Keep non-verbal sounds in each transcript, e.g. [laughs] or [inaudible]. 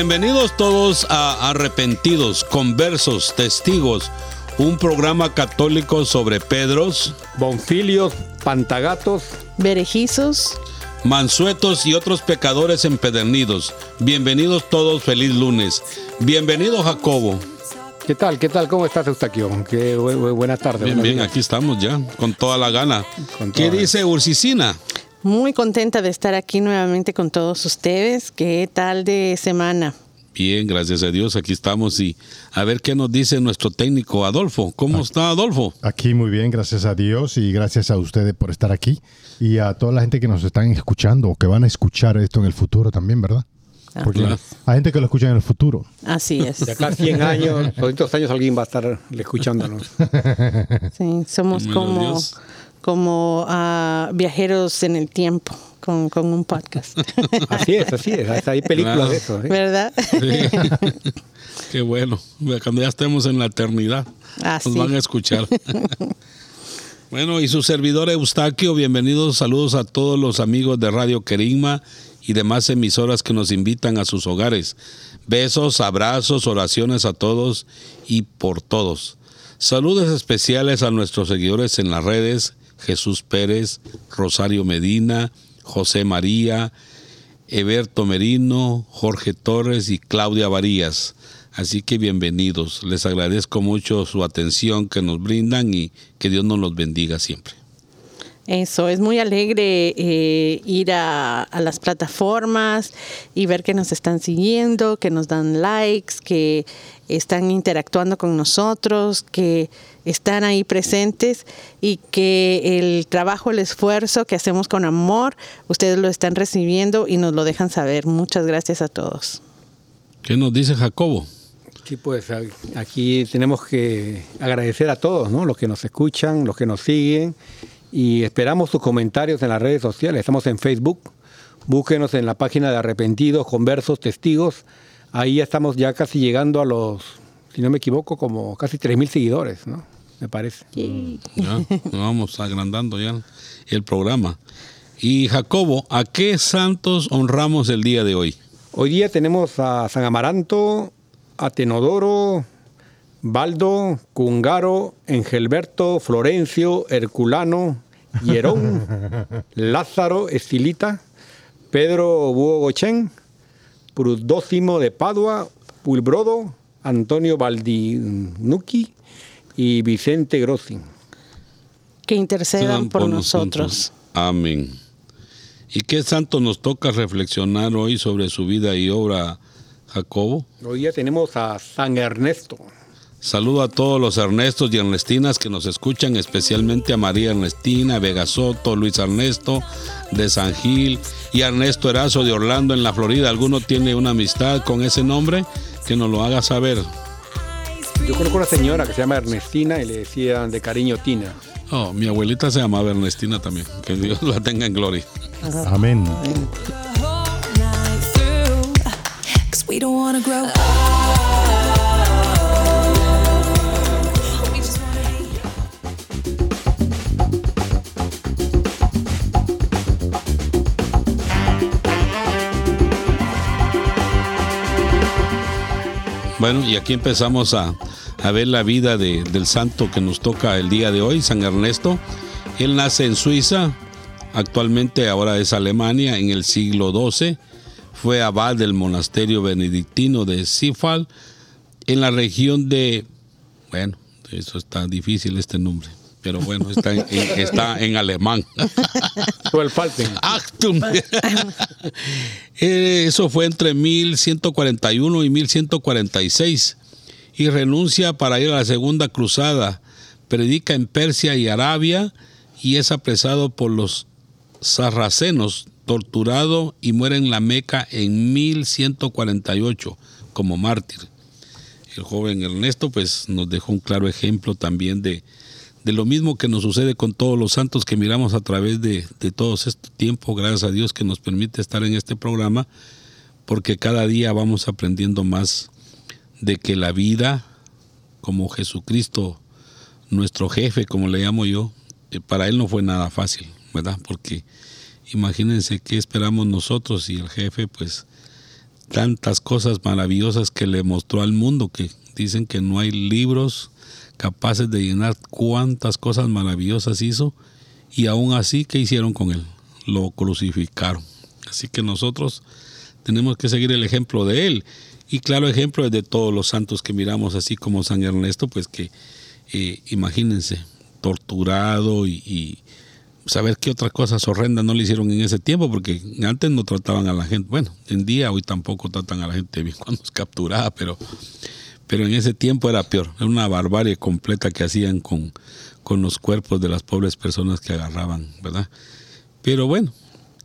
Bienvenidos todos a Arrepentidos, Conversos, Testigos, un programa católico sobre Pedros, Bonfilios, Pantagatos, Berejizos, Mansuetos y otros pecadores empedernidos. Bienvenidos todos, feliz lunes. Bienvenido Jacobo. ¿Qué tal? ¿Qué tal? ¿Cómo estás, Eustaquio? Qué bu- bu- buena tarde. Bien, bien, días. aquí estamos ya, con toda la gana. Con ¿Qué toda- dice Ursicina? Muy contenta de estar aquí nuevamente con todos ustedes. ¿Qué tal de semana? Bien, gracias a Dios, aquí estamos y a ver qué nos dice nuestro técnico Adolfo. ¿Cómo está Adolfo? Aquí muy bien, gracias a Dios y gracias a ustedes por estar aquí y a toda la gente que nos están escuchando o que van a escuchar esto en el futuro también, ¿verdad? Porque claro. hay gente que lo escucha en el futuro. Así es. De acá a 100 años, 200 años alguien va a estar escuchándonos. Sí, somos como, Dios. Como ah, viajeros en el tiempo con, con un podcast. [laughs] Así es, así es. Hasta hay películas Claro. de eso. ¿eh? ¿Verdad? Sí. [laughs] Qué bueno, cuando ya estemos en la eternidad, Ah, nos sí. van a escuchar. [laughs] bueno, y su servidor Eustaquio, bienvenidos, saludos a todos los amigos de Radio Querigma y demás emisoras que nos invitan a sus hogares. Besos, abrazos, oraciones a todos y por todos. Saludos especiales a nuestros seguidores en las redes, Jesús Pérez, Rosario Medina, José María, Eberto Merino, Jorge Torres y Claudia Varías. Así que bienvenidos. Les agradezco mucho su atención que nos brindan y que Dios nos los bendiga siempre. Eso, es muy alegre eh, ir a, a las plataformas y ver que nos están siguiendo, que nos dan likes, que están interactuando con nosotros, que están ahí presentes y que el trabajo, el esfuerzo que hacemos con amor, ustedes lo están recibiendo y nos lo dejan saber. Muchas gracias a todos. ¿Qué nos dice Jacobo? Sí, pues aquí tenemos que agradecer a todos, ¿no? Los que nos escuchan, los que nos siguen y esperamos sus comentarios en las redes sociales. Estamos en Facebook, búsquenos en la página de Arrepentidos, Conversos, Testigos. Ahí ya estamos ya casi llegando a los, si no me equivoco, como casi 3.000 seguidores, ¿no? Me parece. Ya, vamos agrandando ya el programa. Y Jacobo, ¿a qué santos honramos el día de hoy? Hoy día tenemos a San Amaranto, a Tenodoro, Baldo, Cungaro, Engelberto, Florencio, Herculano, Hierón, [laughs] Lázaro, Estilita, Pedro Búho Gochen, Prudócimo de Padua, Pulbrodo, Antonio Baldinucci y Vicente Grossi. Que intercedan por, nosotros. Amén. ¿Y qué santo nos toca reflexionar hoy sobre su vida y obra, Jacobo? Hoy día tenemos a San Ernesto. Saludo a todos los Ernestos y Ernestinas que nos escuchan, especialmente a María Ernestina, Vega Soto, Luis Ernesto de San Gil y Ernesto Erazo de Orlando en la Florida. ¿Alguno tiene una amistad con ese nombre? Que nos lo haga saber. Yo conozco una señora que se llama Ernestina y le decían de cariño Tina. Oh, mi abuelita se llamaba Ernestina también. Que Dios la tenga en gloria. Amén. We Bueno, y aquí empezamos a, a ver la vida de- del santo que nos toca el día de hoy, San Ernesto. Él nace en Suiza, actualmente ahora es Alemania, en el siglo XII. Fue abad del monasterio benedictino de Sifal, en la región de... Bueno, eso está difícil este nombre, pero bueno, está en, en- está en alemán. [laughs] Todo el Falten. Actum. [laughs] Eh, Eso fue entre 1141 y 1146. Y renuncia para ir a la segunda cruzada. Predica en Persia y Arabia y es apresado por los sarracenos, torturado y muere en la Meca en 1148 como mártir. El joven Ernesto pues nos dejó un claro ejemplo también de, de lo mismo que nos sucede con todos los santos que miramos a través de, de todos este tiempo, gracias a Dios que nos permite estar en este programa, porque cada día vamos aprendiendo más de que la vida, como Jesucristo, nuestro jefe, como le llamo yo, eh, para él no fue nada fácil, ¿verdad? Porque imagínense qué esperamos nosotros y el jefe, pues, tantas cosas maravillosas que le mostró al mundo, que dicen que no hay libros capaces de llenar cuántas cosas maravillosas hizo, y aún así, ¿qué hicieron con él? Lo crucificaron. Así que nosotros tenemos que seguir el ejemplo de él. Y claro, ejemplo es de todos los santos que miramos, así como San Ernesto, pues que eh, imagínense, torturado y, y saber qué otras cosas horrendas no le hicieron en ese tiempo, porque antes no trataban a la gente, bueno, en día hoy tampoco tratan a la gente bien [laughs] cuando es capturada, pero, pero en ese tiempo era peor, era una barbarie completa que hacían con, con los cuerpos de las pobres personas que agarraban, ¿verdad? Pero bueno,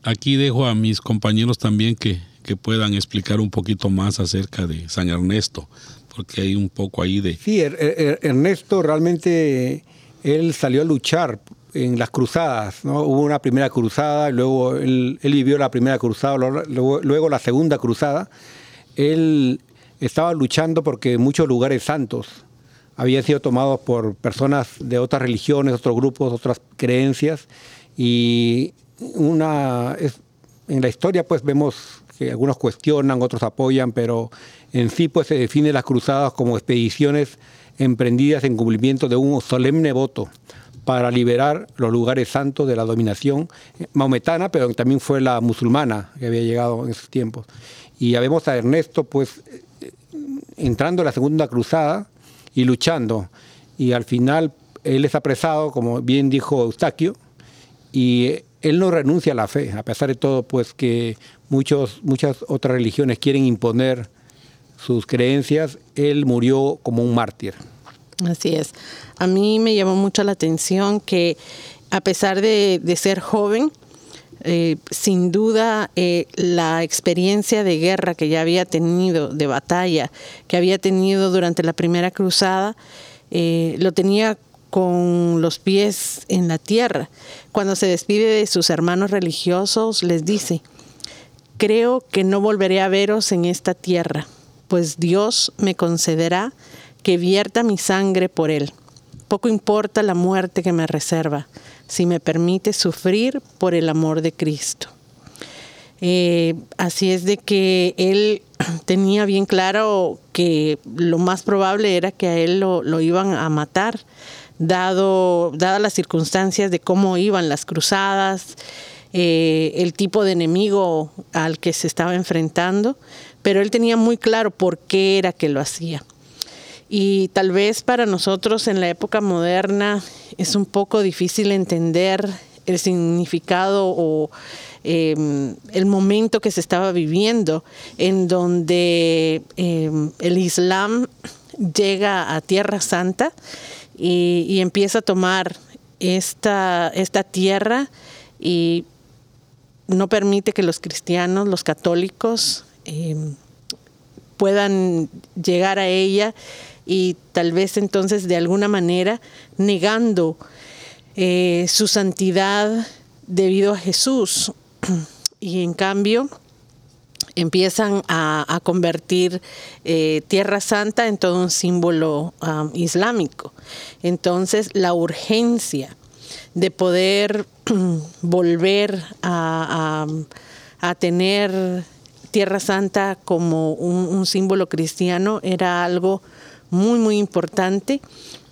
aquí dejo a mis compañeros también que, que puedan explicar un poquito más acerca de San Ernesto, porque hay un poco ahí de... Sí, Er- Er- Ernesto realmente él salió a luchar en las cruzadas, ¿no? Hubo una primera cruzada, luego él, vivió la primera cruzada, luego la segunda cruzada. Él estaba luchando porque muchos lugares santos habían sido tomados por personas de otras religiones, otros grupos, otras creencias y una en la historia pues vemos que algunos cuestionan, otros apoyan, pero en sí pues se define las cruzadas como expediciones emprendidas en cumplimiento de un solemne voto para liberar los lugares santos de la dominación maometana, pero también fue la musulmana que había llegado en esos tiempos. Y ya vemos a Ernesto pues entrando en la segunda cruzada y luchando. Y al final él es apresado, como bien dijo Eustaquio, y él no renuncia a la fe, a pesar de todo, pues que muchos, muchas otras religiones quieren imponer sus creencias, él murió como un mártir. Así es. A mí me llamó mucho la atención que a pesar de ser joven, eh, sin duda eh, la experiencia de guerra que ya había tenido, de batalla, que había tenido durante la primera cruzada, eh, lo tenía con los pies en la tierra. Cuando se despide de sus hermanos religiosos, les dice, creo que no volveré a veros en esta tierra, pues Dios me concederá que vierta mi sangre por él. Poco importa la muerte que me reserva, si me permite sufrir por el amor de Cristo. Eh, así es de que él [clears throat] tenía bien claro que lo más probable era que a él lo, lo iban a matar, dado, dadas las circunstancias de cómo iban las cruzadas, eh, el tipo de enemigo al que se estaba enfrentando, pero él tenía muy claro por qué era que lo hacía. Y tal vez para nosotros en la época moderna es un poco difícil entender el significado o eh, el momento que se estaba viviendo, en donde eh, el Islam llega a Tierra Santa y, y empieza a tomar esta, esta tierra y no permite que los cristianos, los católicos, eh, puedan llegar a ella y tal vez entonces de alguna manera negando eh, su santidad debido a Jesús. [clears throat] Y en cambio empiezan a, convertir eh, Tierra Santa en todo un símbolo um, islámico. Entonces la urgencia de poder [clears throat] volver a tener Tierra Santa como un, un símbolo cristiano era algo muy, muy importante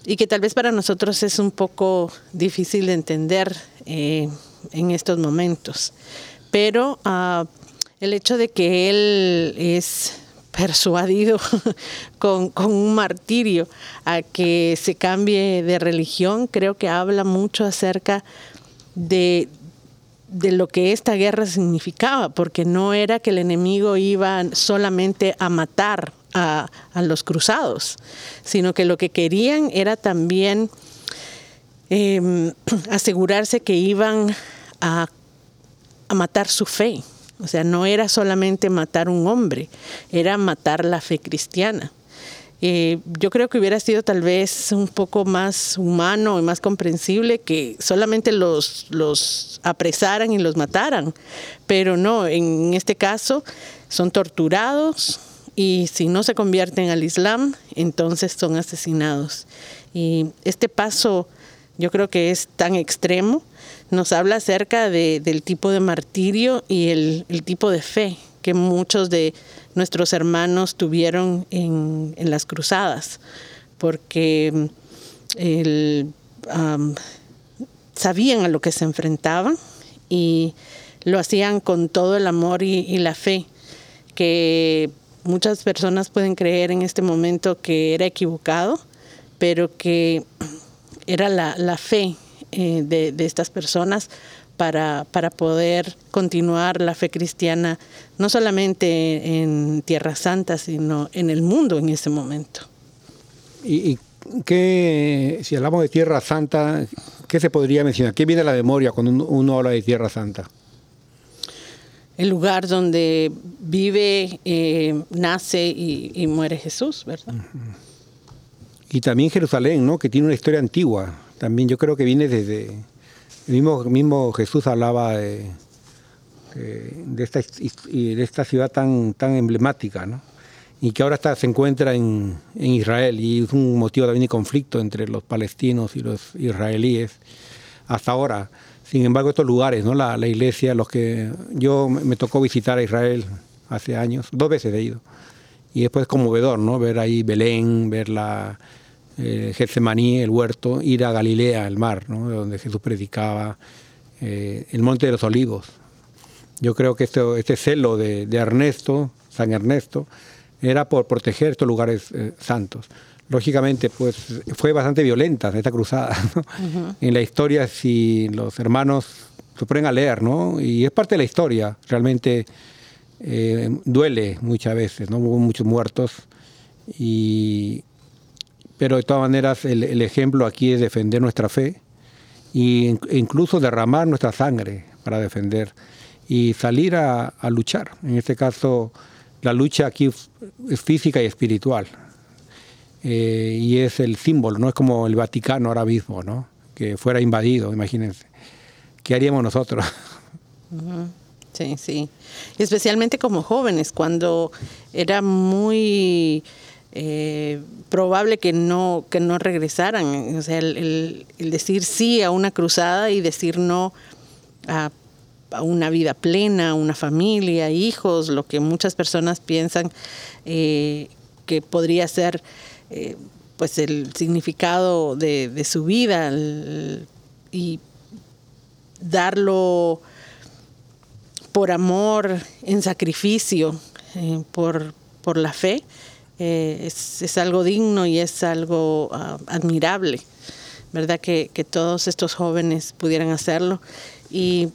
y que tal vez para nosotros es un poco difícil de entender eh, en estos momentos. Pero ah, el hecho de que él es persuadido [laughs] con, con un martirio a que se cambie de religión, creo que habla mucho acerca de, de lo que esta guerra significaba, porque no era que el enemigo iba solamente a matar a, a los cruzados, sino que lo que querían era también eh, [clears throat] asegurarse que iban a, a matar su fe. O sea, no era solamente matar un hombre, era matar la fe cristiana. Eh, yo creo que hubiera sido tal vez un poco más humano y más comprensible que solamente los, los apresaran y los mataran, pero no, en este caso son torturados y si no se convierten al Islam, entonces son asesinados. Y este paso yo creo que es tan extremo, nos habla acerca de- del tipo de martirio y el, el tipo de fe muchos de nuestros hermanos tuvieron en, las cruzadas, porque sabían a lo que se enfrentaban y lo hacían con todo el amor y, la fe que muchas personas pueden creer en este momento que era equivocado, pero que era la, la fe eh, de estas personas para, para poder continuar la fe cristiana, no solamente en Tierra Santa, sino en el mundo en ese momento. ¿Y, y qué, si hablamos de Tierra Santa, qué se podría mencionar? ¿Qué viene a la memoria cuando uno, uno habla de Tierra Santa? El lugar donde vive, eh, nace y, y muere Jesús, ¿verdad? Y también Jerusalén, ¿no? Que tiene una historia antigua. También yo creo que viene desde... El mismo, mismo Jesús hablaba de, de- esta, de esta ciudad tan, tan emblemática, ¿no? Y que ahora está, se encuentra en, en Israel y es un motivo también de conflicto entre los palestinos y los israelíes hasta ahora. Sin embargo, estos lugares, ¿no? La, la iglesia, los que yo me tocó visitar a Israel hace años, dos veces he ido. Y después es conmovedor, ¿no? Ver ahí Belén, ver la eh, Getsemaní, el huerto, ir a Galilea, el mar, ¿no? Donde Jesús predicaba, eh, el Monte de los Olivos. Yo creo que este, este celo de, de Ernesto, San Ernesto, era por proteger estos lugares eh, santos. Lógicamente, pues fue bastante violenta esta cruzada. [laughs] ¿no? En la historia, si los hermanos se ponen a leer, ¿no? Y es parte de la historia, realmente eh, duele muchas veces, ¿no? Hubo muchos muertos y pero de todas maneras el, el ejemplo aquí es defender nuestra fe e incluso derramar nuestra sangre para defender y salir a, a luchar. En este caso, la lucha aquí es física y espiritual. Eh, y es el símbolo, no es como el Vaticano ahora mismo, ¿no? Que fuera invadido, imagínense. ¿Qué haríamos nosotros? Sí, sí. Y especialmente como jóvenes, cuando era muy eh, probable que no, que no regresaran. O sea, el, decir sí a una cruzada y decir no a, una vida plena, una familia, hijos, lo que muchas personas piensan eh, que podría ser eh, pues el significado de, su vida y darlo por amor, en sacrificio, eh, por, por la fe, eh, es, es algo digno y es algo ah, admirable, ¿verdad? Que, que todos estos jóvenes pudieran hacerlo. Y,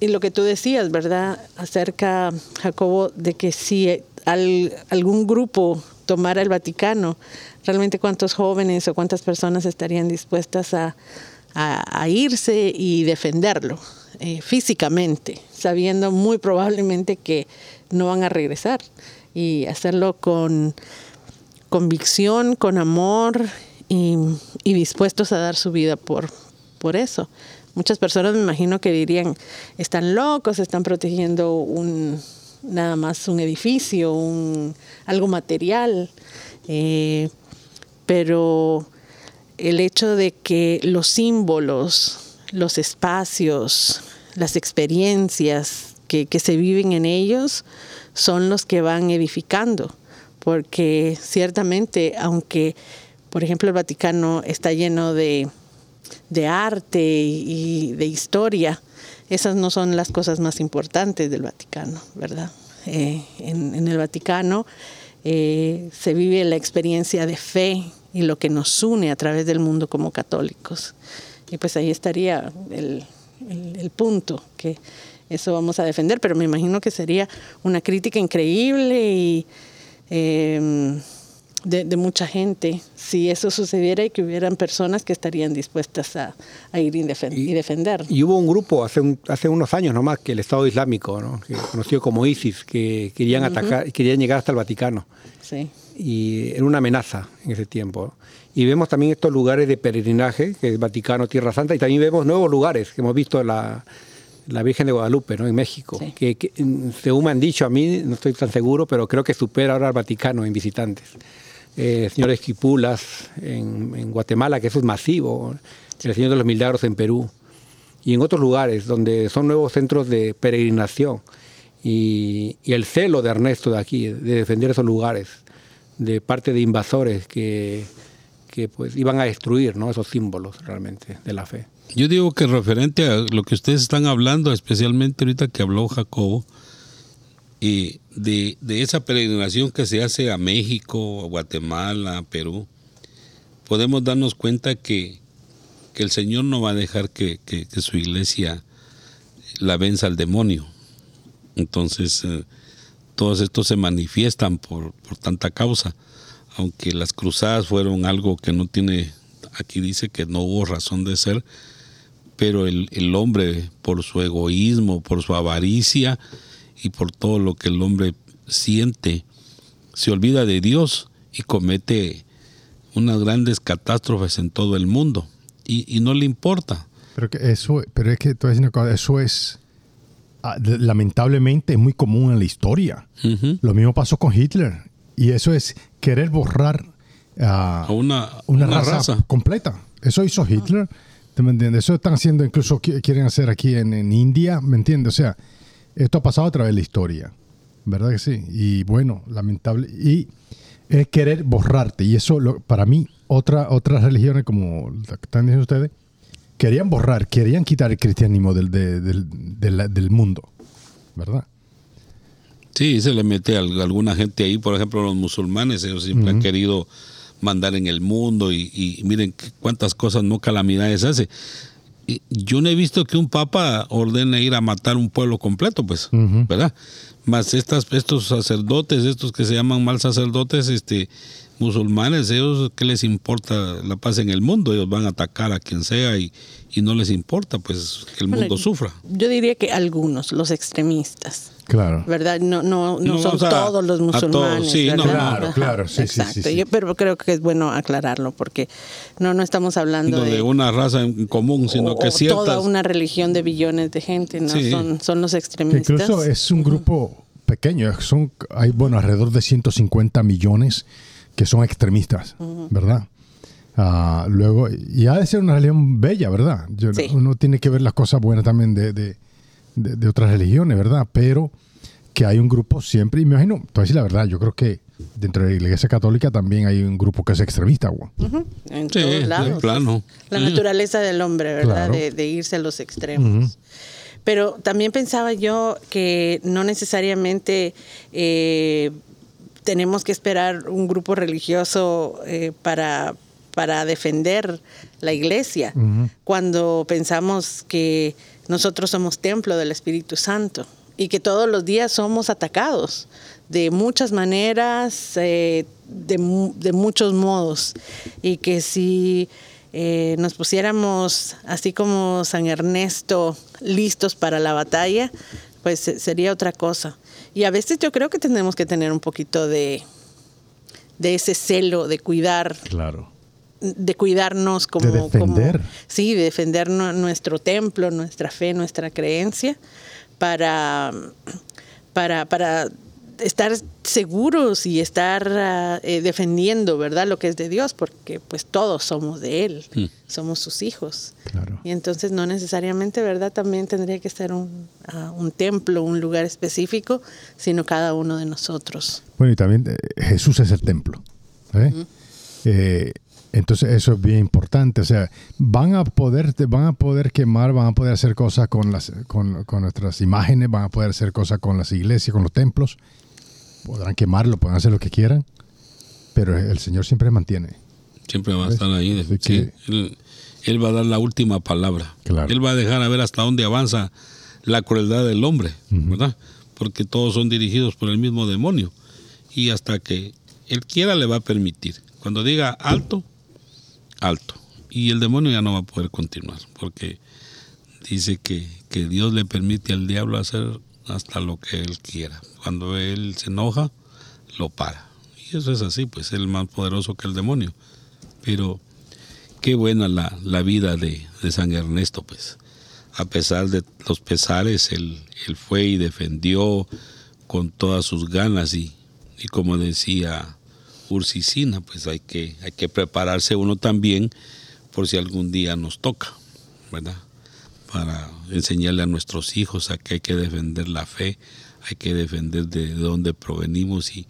y lo que tú decías, ¿verdad? Acerca, Jacobo, de que si al- algún grupo tomara el Vaticano, realmente cuántos jóvenes o cuántas personas estarían dispuestas a, a- irse y defenderlo eh, físicamente, sabiendo muy probablemente que no van a regresar y hacerlo con convicción, con amor y, dispuestos a dar su vida por, por eso. Muchas personas me imagino que dirían, están locos, están protegiendo un, nada más un edificio, un, algo material, eh, pero el hecho de que los símbolos, los espacios, las experiencias que, que se viven en ellos son los que van edificando, porque ciertamente, aunque, por ejemplo, el Vaticano está lleno de, arte y de historia, esas no son las cosas más importantes del Vaticano, ¿verdad? Eh, en, el Vaticano eh, se vive la experiencia de fe y lo que nos une a través del mundo como católicos. Y pues ahí estaría el punto, que eso vamos a defender, pero me imagino que sería una crítica increíble y eh, de, de mucha gente si eso sucediera y que hubieran personas que estarían dispuestas a, a ir y, defen- y defender. Y hubo un grupo hace, un- hace unos años nomás, que el Estado Islámico, ¿no? que, conocido como ISIS, que querían atacar, querían llegar hasta el Vaticano. Sí. y era una amenaza en ese tiempo. Y vemos también estos lugares de peregrinaje, que es Vaticano, Tierra Santa, y también vemos nuevos lugares, que hemos visto la, la Virgen de Guadalupe, ¿no? en México, Sí. que, que, mm, según me han dicho a mí, no estoy tan seguro, pero creo que supera ahora al Vaticano en visitantes. Eh, señor Esquipulas en, en Guatemala, que eso es masivo, el Señor de los Milagros en Perú, y en otros lugares donde son nuevos centros de peregrinación. Y, y el celo de Ernesto de aquí, de defender esos lugares, de parte de invasores que, que pues iban a destruir ¿no? esos símbolos realmente de la fe. Yo digo que referente a lo que ustedes están hablando, especialmente ahorita que habló Jacobo, y de, de esa peregrinación que se hace a México, a Guatemala, a Perú, podemos darnos cuenta que, que el Señor no va a dejar que, que- su iglesia la venza al demonio. Entonces, eh, todos estos se manifiestan por, por tanta causa, aunque las cruzadas fueron algo que no tiene, aquí dice que no hubo razón de ser, pero el, el hombre por su egoísmo, por su avaricia y por todo lo que el hombre siente, se olvida de Dios y comete unas grandes catástrofes en todo el mundo y, y no le importa. Pero, que eso, pero es que decir una cosa, eso es ah, lamentablemente es muy común en la historia. Lo mismo pasó con Hitler. Y eso es querer borrar ah, A una, una, una raza, raza. completa. Eso hizo Hitler. ¿te me entiendes? Eso están haciendo, incluso qui- quieren hacer aquí en, en India, ¿me entiendes? O sea, esto ha pasado a través de la historia. ¿Verdad que sí? Y bueno, lamentable. Y es querer borrarte. Y eso, lo- para mí, otra, otras religiones, como están diciendo ustedes, querían borrar, querían quitar el cristianismo del, de- del, del- del mundo. ¿Verdad? Sí, se le mete a alguna gente ahí, por ejemplo, los musulmanes, ellos siempre han querido mandar en el mundo y, y miren cuántas cosas, no calamidades hace. Y yo no he visto que un papa ordene ir a matar un pueblo completo, pues. ¿verdad? Más estas, estos sacerdotes, estos que se llaman mal sacerdotes, este, musulmanes, ellos, ¿qué les importa la paz en el mundo? Ellos van a atacar a quien sea y, y no les importa, pues, que el Bueno, mundo sufra. Yo diría que algunos, los extremistas. Claro. ¿Verdad? No, no, no, No son a- todos los todos, musulmanes. sí, no. Claro, claro, sí, sí, sí, Exacto. sí. Yo- pero creo que es bueno aclararlo porque no, no estamos hablando No de, de una raza en común, sino o- que ciertas... toda una religión de billones de gente, ¿no? Sí. Son, son los Que extremistas. incluso es un grupo pequeño, son, hay bueno, alrededor de 150 millones que son extremistas, ¿verdad? Ah, luego, y ha de ser una religión bella, ¿verdad? Yo- Sí. Uno tiene que ver las cosas buenas también de, de- de- de otras religiones, ¿verdad? Pero que hay un grupo siempre, y me imagino, te voy a decir la verdad, yo creo que dentro de la iglesia católica también hay un grupo que es extremista, güey. En Sí, todos lados. plano. La naturaleza del hombre, ¿verdad? Claro. De, de irse a los extremos. Pero también pensaba yo que no necesariamente eh, tenemos que esperar un grupo religioso eh, para, para defender la iglesia cuando pensamos que nosotros somos templo del Espíritu Santo y que todos los días somos atacados de muchas maneras, eh, de, de muchos modos, y que si eh, nos pusiéramos así como San Ernesto listos para la batalla, pues eh, sería otra cosa. Y a veces yo creo que tenemos que tener un poquito de, de ese celo, de cuidar Claro. de cuidarnos como De defender. como- sí de defender nu- nuestro templo nuestra fe nuestra creencia para para para estar seguros y estar eh, defendiendo verdad lo que es de Dios porque pues todos somos de él Mm. somos sus hijos Claro. y entonces no necesariamente verdad también tendría que ser un, ah, un templo un lugar específico sino cada uno de nosotros Bueno, y también eh, Jesús es el templo. ¿eh? Eh, entonces eso es bien importante. O sea, van a poder, van a poder quemar, van a poder hacer cosas con las, con, con nuestras imágenes, van a poder hacer cosas con las iglesias, con los templos. Podrán quemarlo, podrán hacer lo que quieran, pero el Señor siempre mantiene. Siempre va a estar ahí. Así sí. que- él, él va a dar la última palabra. Claro. Él va a dejar a ver hasta dónde avanza la crueldad del hombre, ¿verdad? Porque todos son dirigidos por el mismo demonio. Y hasta que él quiera le va a permitir. Cuando diga alto, alto. Y el demonio ya no va a poder continuar. Porque dice que, que Dios le permite al diablo hacer hasta lo que él quiera. Cuando él se enoja, lo para. Y eso es así, pues él es más poderoso que el demonio. Pero qué buena la, la vida de, de San Ernesto, pues. A pesar de los pesares, él, él fue y defendió con todas sus ganas y, y como decía Ursicina, pues hay que, hay que prepararse uno también por si algún día nos toca, ¿verdad? Para enseñarle a nuestros hijos a que hay que defender la fe, hay que defender de dónde provenimos y,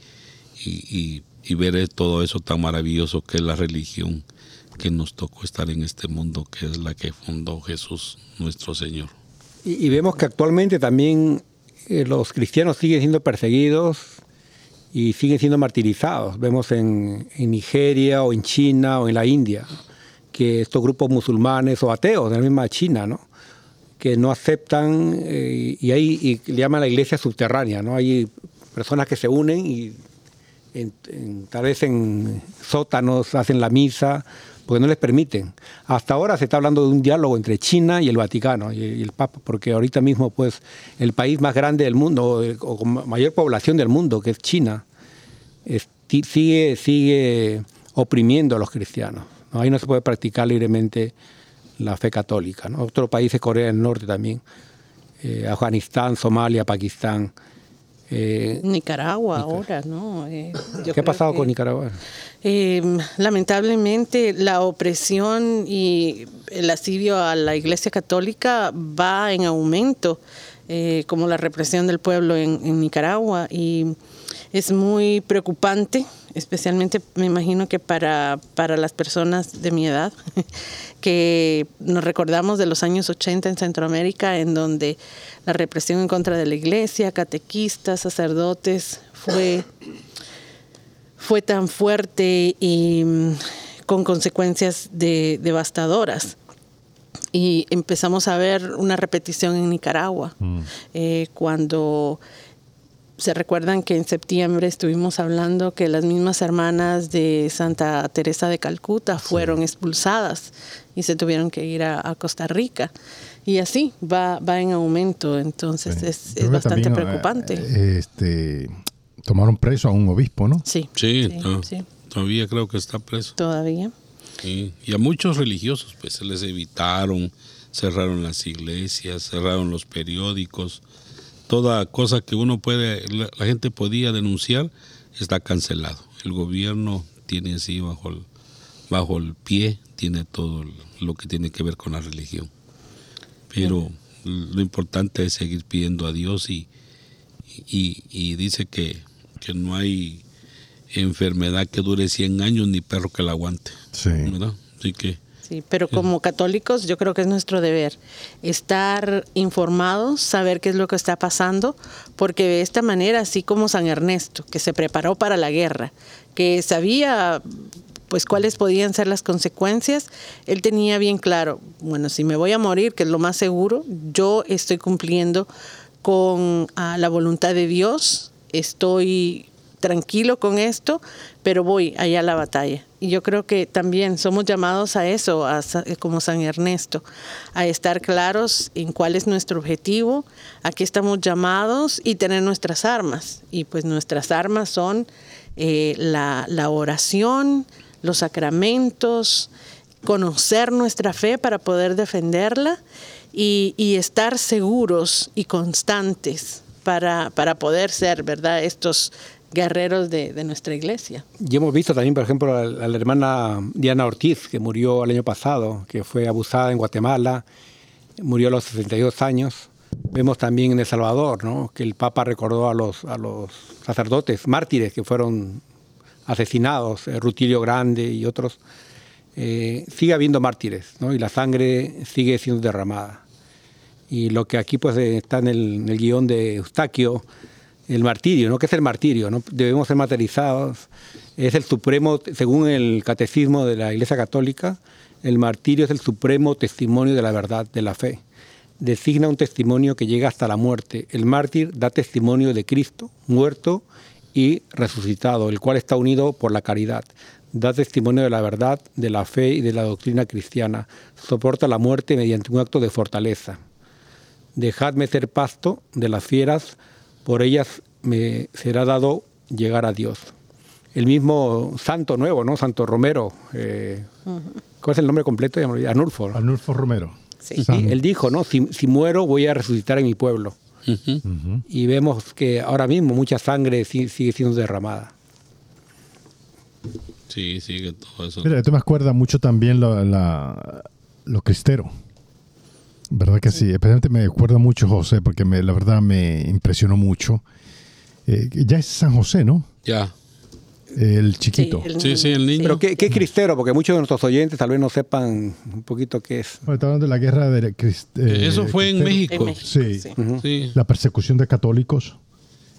y, ver todo eso tan maravilloso que es la religión que nos tocó estar en este mundo, que es la que fundó Jesús nuestro Señor. Y, y vemos que actualmente también eh, los cristianos siguen siendo perseguidos y siguen siendo martirizados. Vemos en, en Nigeria o en China o en la India que estos grupos musulmanes o ateos de la misma China, ¿no? Que no aceptan eh, y ahí y le llaman la iglesia subterránea, ¿no? Hay personas que se unen y tal vez en sótanos hacen la misa porque no les permiten. Hasta ahora se está hablando de un diálogo entre China y el Vaticano y, el Papa, porque ahorita mismo pues el país más grande del mundo o, con ma- mayor población del mundo, que es China, sigue, sigue oprimiendo a los cristianos. ¿no? Ahí no se puede practicar libremente la fe católica. ¿no? Otro país es Corea del Norte también, eh, Afganistán, Somalia, Pakistán. Eh, Nicaragua ahora, ¿no? Eh, yo ¿Qué ha pasado que- con Nicaragua? Eh, lamentablemente la opresión y el asidio a la Iglesia Católica va en aumento, eh, como la represión del pueblo en, en Nicaragua y es muy preocupante, especialmente me imagino que para, para las personas de mi edad, [laughs] que nos recordamos de los años 80 en Centroamérica, en donde la represión en contra de la Iglesia, catequistas, sacerdotes, fue fue tan fuerte y mm, con consecuencias de- devastadoras. Y empezamos a ver una repetición en Nicaragua, eh, cuando se recuerdan que en septiembre estuvimos hablando que las mismas hermanas de Santa Teresa de Calcuta fueron expulsadas y se tuvieron que ir a, a Costa Rica. Y así va, va en aumento, entonces es, bastante también, eh, preocupante. eh, Este, tomaron preso a un obispo, ¿no? sí, Sí, sí, to- sí, todavía creo que está preso. todavía. Sí, Y a muchos religiosos, pues se les evitaron, cerraron las iglesias, cerraron los periódicos, toda cosa que uno puede, la, la gente podía denunciar, está cancelado. El gobierno tiene así bajo el, bajo el pie, tiene todo lo que tiene que ver con la religión. Pero lo importante es seguir pidiendo a Dios y, y, y dice que, que no hay enfermedad que dure 100 años ni perro que la aguante. Sí. ¿verdad? Así que Sí, pero como católicos yo creo que es nuestro deber estar informados, saber qué es lo que está pasando, porque de esta manera, así como San Ernesto, que se preparó para la guerra, que sabía pues cuáles podían ser las consecuencias, él tenía bien claro, bueno, si me voy a morir, que es lo más seguro, yo estoy cumpliendo con ah, la voluntad de Dios, estoy tranquilo con esto, pero voy allá a la batalla. Y yo creo que también somos llamados a eso, a sa- como San Ernesto, a estar claros en cuál es nuestro objetivo, a qué estamos llamados y tener nuestras armas. Y pues nuestras armas son eh, la, la oración, los sacramentos, conocer nuestra fe para poder defenderla y, y estar seguros y constantes para, para poder ser, ¿verdad?, estos guerreros de, de nuestra iglesia. Y hemos visto también, por ejemplo, a la, a la hermana Diana Ortiz, que murió el año pasado, que fue abusada en Guatemala, murió a los 62 años. Vemos también en El Salvador, ¿no? que el Papa recordó a los, a los sacerdotes mártires que fueron asesinados, eh, Rutilio Grande y otros. Eh, sigue habiendo mártires, ¿no? y la sangre sigue siendo derramada. Y lo que aquí pues está en el, en el guion de Eustaquio, el martirio, ¿no? ¿Qué es el martirio? ¿no? Debemos ser martirizados. Es el supremo, según el catecismo de la Iglesia Católica, el martirio es el supremo testimonio de la verdad, de la fe. Designa un testimonio que llega hasta la muerte. El mártir da testimonio de Cristo, muerto y resucitado, el cual está unido por la caridad. Da testimonio de la verdad, de la fe y de la doctrina cristiana. Soporta la muerte mediante un acto de fortaleza. Dejadme ser pasto de las fieras, por ellas me será dado llegar a Dios. El mismo santo nuevo, ¿no? Santo Romero. eh, ¿Cuál es el nombre completo? Arnulfo. ¿no? Arnulfo Romero. Sí. Sí, él dijo, ¿no? Si, si muero, voy a resucitar en mi pueblo. Y vemos que ahora mismo mucha sangre si- sigue siendo derramada. Sí, sigue todo eso. Mira, esto me acuerda mucho también lo, la, lo cristero. ¿Verdad que sí? Especialmente me acuerda mucho José, porque me, la verdad me impresionó mucho. Eh, ya es San José, ¿no? Ya. El chiquito. el Sí, sí, el niño. Pero ¿qué, qué cristero? Porque muchos de nuestros oyentes tal vez no sepan un poquito qué es. Bueno, está hablando de la guerra de crist- eh, Eso fue en cristero. México. En México, Sí. sí. Sí. La persecución de católicos.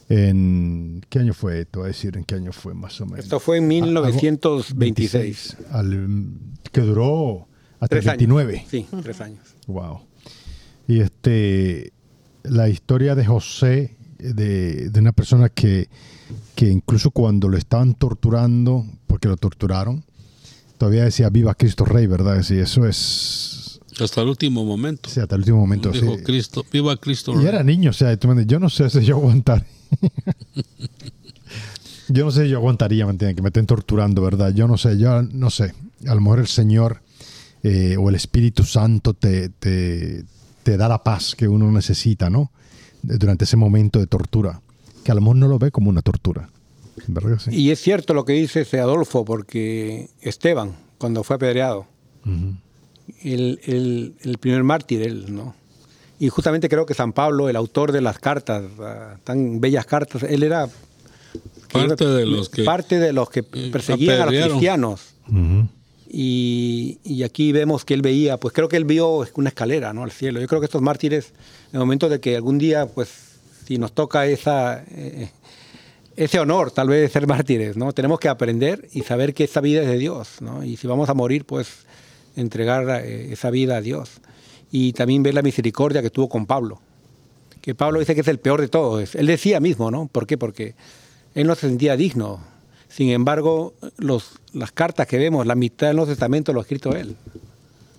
¿En qué año fue? Te voy a decir en qué año fue más o menos. Esto fue en 1926. Al, que duró hasta Tres el 29. años. Sí, tres años. Wow. Y este, la historia de José, de, de una persona que, que incluso cuando lo estaban torturando, porque lo torturaron, todavía decía viva Cristo Rey, ¿verdad? Sí, eso es, Hasta el último momento. sí, hasta el último momento. Dijo sí. Cristo, viva Cristo. Y era niño, o sea, yo no sé si yo aguantar. [laughs] yo no sé si yo aguantaría, ¿me entiendes? Que me estén torturando, ¿verdad? Yo no sé, yo no sé. A lo mejor el Señor eh, o el Espíritu Santo te, te, te da la paz que uno necesita, ¿no? Durante ese momento de tortura. Que a lo mejor no lo ve como una tortura. ¿Verdad sí? Y es cierto lo que dice ese Adolfo, porque Esteban, cuando fue apedreado, Ujú. el, el- el primer mártir, él, ¿no? Y justamente creo que San Pablo, el autor de las cartas, ah, tan bellas cartas, él era Parte de los que parte de los que perseguían a los apedrearon. cristianos. Ujú. Y, aquí vemos que él veía, pues creo que él vio una escalera ¿no? al cielo. Yo creo que estos mártires, en el momento de que algún día, pues, si nos toca esa, eh, ese honor, tal vez, de ser mártires, ¿no? Tenemos que aprender y saber que esa vida es de Dios, ¿no? Y si vamos a morir, pues, entregar eh, esa vida a Dios. Y también ver la misericordia que tuvo con Pablo. Que Pablo dice que es el peor de todos. Él decía mismo, ¿no? ¿Por qué? Porque él no se sentía digno. Sin embargo, los, las cartas que vemos, la mitad del Nuevo Testamento lo ha escrito él,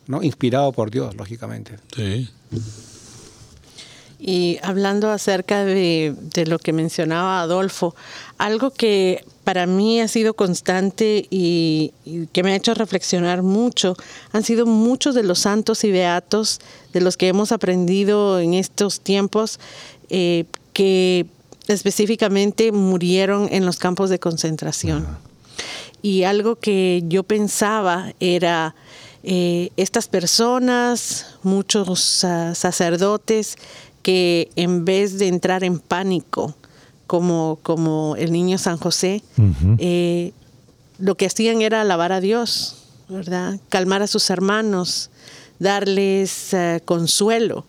¿no? Inspirado por Dios, lógicamente. Sí. Y hablando acerca de, de lo que mencionaba Adolfo, algo que para mí ha sido constante y, y que me ha hecho reflexionar mucho han sido muchos de los santos y beatos de los que hemos aprendido en estos tiempos eh, que específicamente murieron en los campos de concentración. Y algo que yo pensaba era, eh, estas personas, muchos ah, sacerdotes, que en vez de entrar en pánico, como, como el niño San José, eh, lo que hacían era alabar a Dios, ¿verdad? Calmar a sus hermanos, darles eh, consuelo.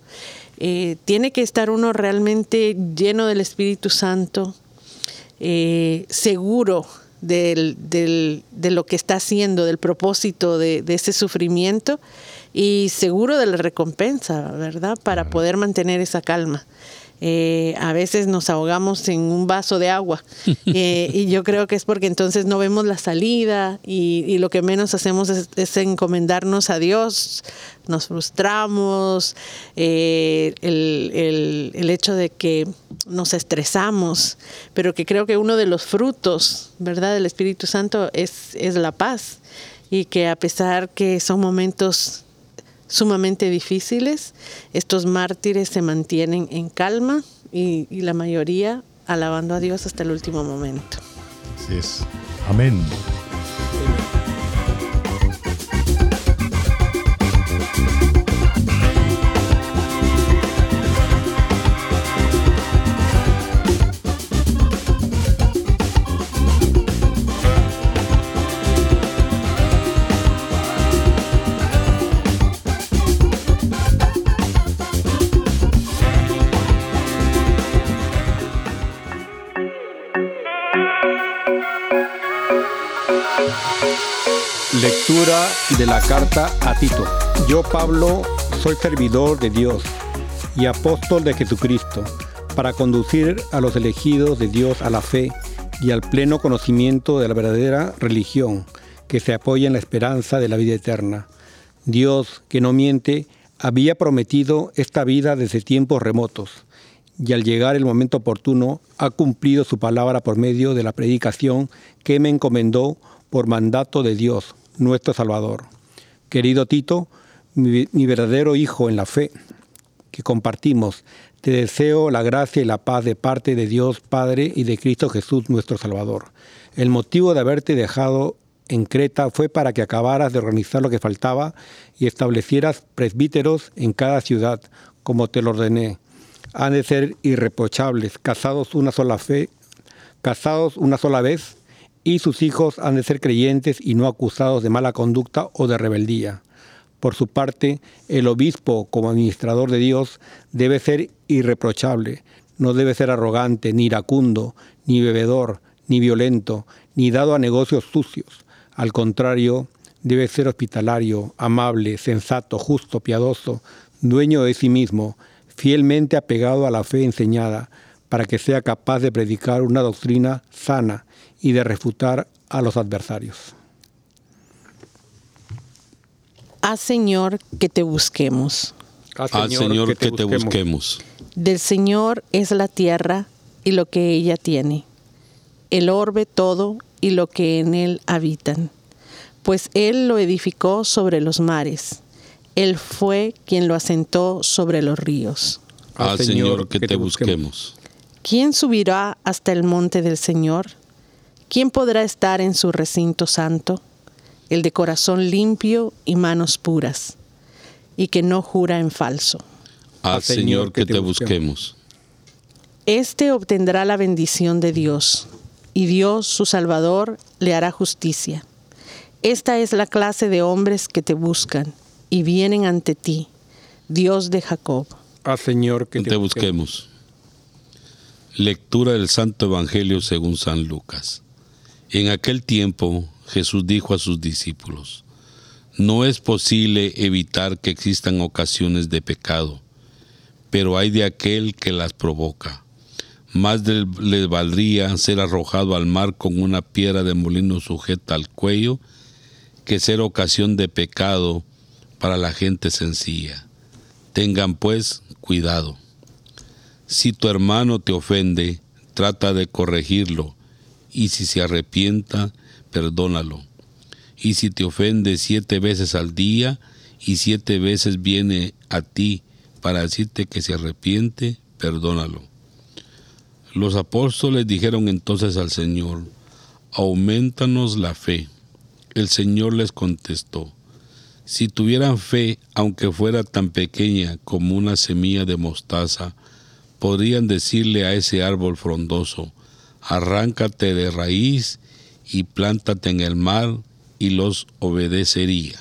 Eh, tiene que estar uno realmente lleno del Espíritu Santo, eh, seguro del- del- de lo que está haciendo, del propósito de, de ese sufrimiento y seguro de la recompensa, ¿verdad? Para poder mantener esa calma. Eh, a veces nos ahogamos en un vaso de agua. [laughs] Eh, y yo creo que es porque entonces no vemos la salida y, y lo que menos hacemos es, es encomendarnos a Dios, nos frustramos, eh, el, el- el hecho de que nos estresamos, pero que creo que uno de los frutos, ¿verdad?, del Espíritu Santo es, es la paz. Y que a pesar que son momentos sumamente difíciles, estos mártires se mantienen en calma y, la mayoría alabando a Dios hasta el último momento. Así es. Amén. Lectura de la carta a Tito. Yo, Pablo, soy servidor de Dios y apóstol de Jesucristo, para conducir a los elegidos de Dios a la fe y al pleno conocimiento de la verdadera religión, que se apoya en la esperanza de la vida eterna. Dios, que no miente, había prometido esta vida desde tiempos remotos, y al llegar el momento oportuno, ha cumplido su palabra por medio de la predicación que me encomendó por mandato de Dios, nuestro Salvador. Querido Tito, mi, verdadero hijo en la fe, que compartimos, te deseo la gracia y la paz de parte de Dios Padre y de Cristo Jesús nuestro Salvador. El motivo de haberte dejado en Creta fue para que acabaras de organizar lo que faltaba y establecieras presbíteros en cada ciudad, como te lo ordené. Han de ser irreprochables, casados una sola fe, casados una sola vez, y sus hijos han de ser creyentes y no acusados de mala conducta o de rebeldía. Por su parte, el obispo, como administrador de Dios, debe ser irreprochable, no debe ser arrogante, ni iracundo, ni bebedor, ni violento, ni dado a negocios sucios. Al contrario, debe ser hospitalario, amable, sensato, justo, piadoso, dueño de sí mismo, fielmente apegado a la fe enseñada, para que sea capaz de predicar una doctrina sana y de refutar a los adversarios. Haz Señor que te busquemos. Al Ah, Señor que te busquemos. Del Señor es la tierra y lo que ella tiene, el orbe todo y lo que en él habitan. Pues Él lo edificó sobre los mares, Él fue quien lo asentó sobre los ríos. Al Señor que te busquemos. ¿Quién subirá hasta el monte del Señor? ¿Quién podrá estar en su recinto santo? El de corazón limpio y manos puras, y que no jura en falso. Al Señor que te busquemos. Este obtendrá la bendición de Dios, y Dios, su Salvador, le hará justicia. Esta es la clase de hombres que te buscan y vienen ante ti, Dios de Jacob. Al Señor que Que te busquemos. Lectura del Santo Evangelio según San Lucas. En aquel tiempo Jesús dijo a sus discípulos, no es posible evitar que existan ocasiones de pecado, pero hay de aquel que las provoca. Más les valdría ser arrojado al mar con una piedra de molino sujeta al cuello que ser ocasión de pecado para la gente sencilla. Tengan pues cuidado. Si tu hermano te ofende, trata de corregirlo, y si se arrepienta, perdónalo. Y si te ofende siete veces al día, y siete veces viene a ti para decirte que se arrepiente, perdónalo. Los apóstoles dijeron entonces al Señor, aumentanos la fe. El Señor les contestó, si tuvieran fe, aunque fuera tan pequeña como una semilla de mostaza, podrían decirle a ese árbol frondoso, arráncate de raíz y plántate en el mar, y los obedecería.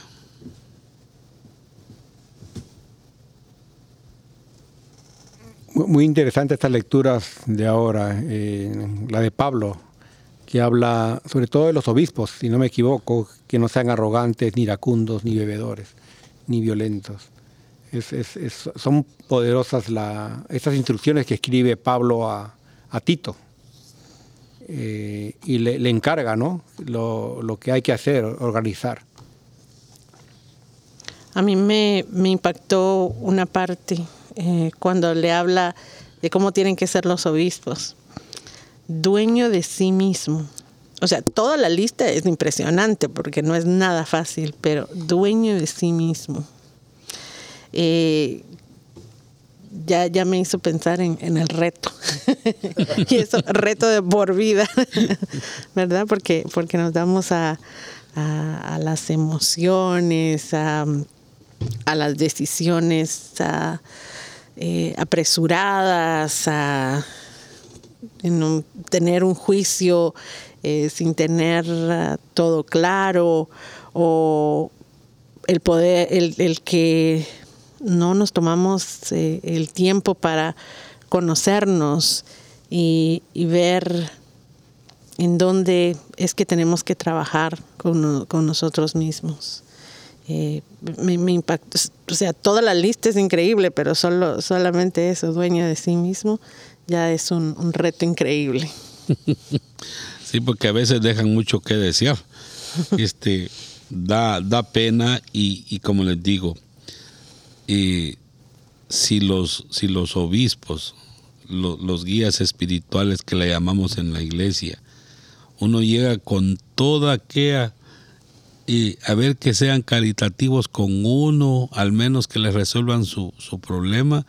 Mu- Muy interesante estas lecturas de ahora, eh, la de Pablo, que habla sobre todo de los obispos, si no me equivoco, que no sean arrogantes, ni iracundos, ni bebedores, ni violentos. Son poderosas la, estas instrucciones que escribe Pablo a, a Tito. Eh, y le, encarga ¿no? lo, lo que hay que hacer, organizar. A mí me, me impactó una parte eh, cuando le habla de cómo tienen que ser los obispos. Dueño de sí mismo. O sea, toda la lista es impresionante porque no es nada fácil, pero dueño de sí mismo. Eh, ya, ya me hizo pensar en, el reto. [laughs] y eso, reto de por vida, [laughs] ¿verdad? Porque, porque nos damos a, a- las emociones, a, a las decisiones eh, apresuradas, a tener un juicio eh, sin tener ah, todo claro o el poder, el, el que no nos tomamos eh, el tiempo para conocernos y, y ver en dónde es que tenemos que trabajar con, con nosotros mismos. Eh, me, me impactó, o sea, toda la lista es increíble, pero solo, solamente eso, dueño de sí mismo, ya es un, un reto increíble. [laughs] Sí, porque a veces dejan mucho que desear. Este, da, da pena y, y como les digo, eh, si, los, si los obispos, lo- los guías espirituales que le llamamos en la iglesia, uno llega con toda aquella, y a ver que sean caritativos con uno, al menos que le resuelvan su, su problema,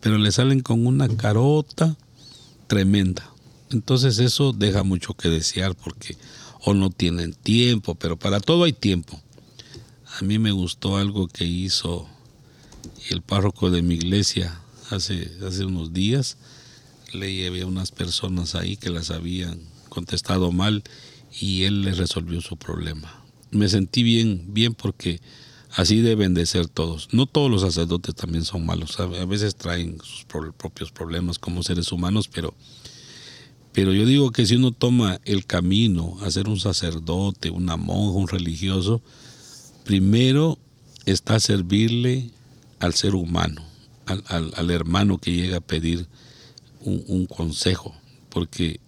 pero le salen con una carota tremenda. Entonces eso deja mucho que desear porque o no tienen tiempo, pero para todo hay tiempo. A mí me gustó algo que hizo el párroco de mi iglesia hace, hace unos días. Le llevé a unas personas ahí que las habían contestado mal y él les resolvió su problema. Me sentí bien, bien porque así deben de ser todos. No todos los sacerdotes también son malos. A veces traen sus pro- propios problemas como seres humanos, pero pero yo digo que si uno toma el camino a ser un sacerdote, una monja, un religioso, primero está servirle al ser humano, al, al- al hermano que llega a pedir un, un consejo. Porque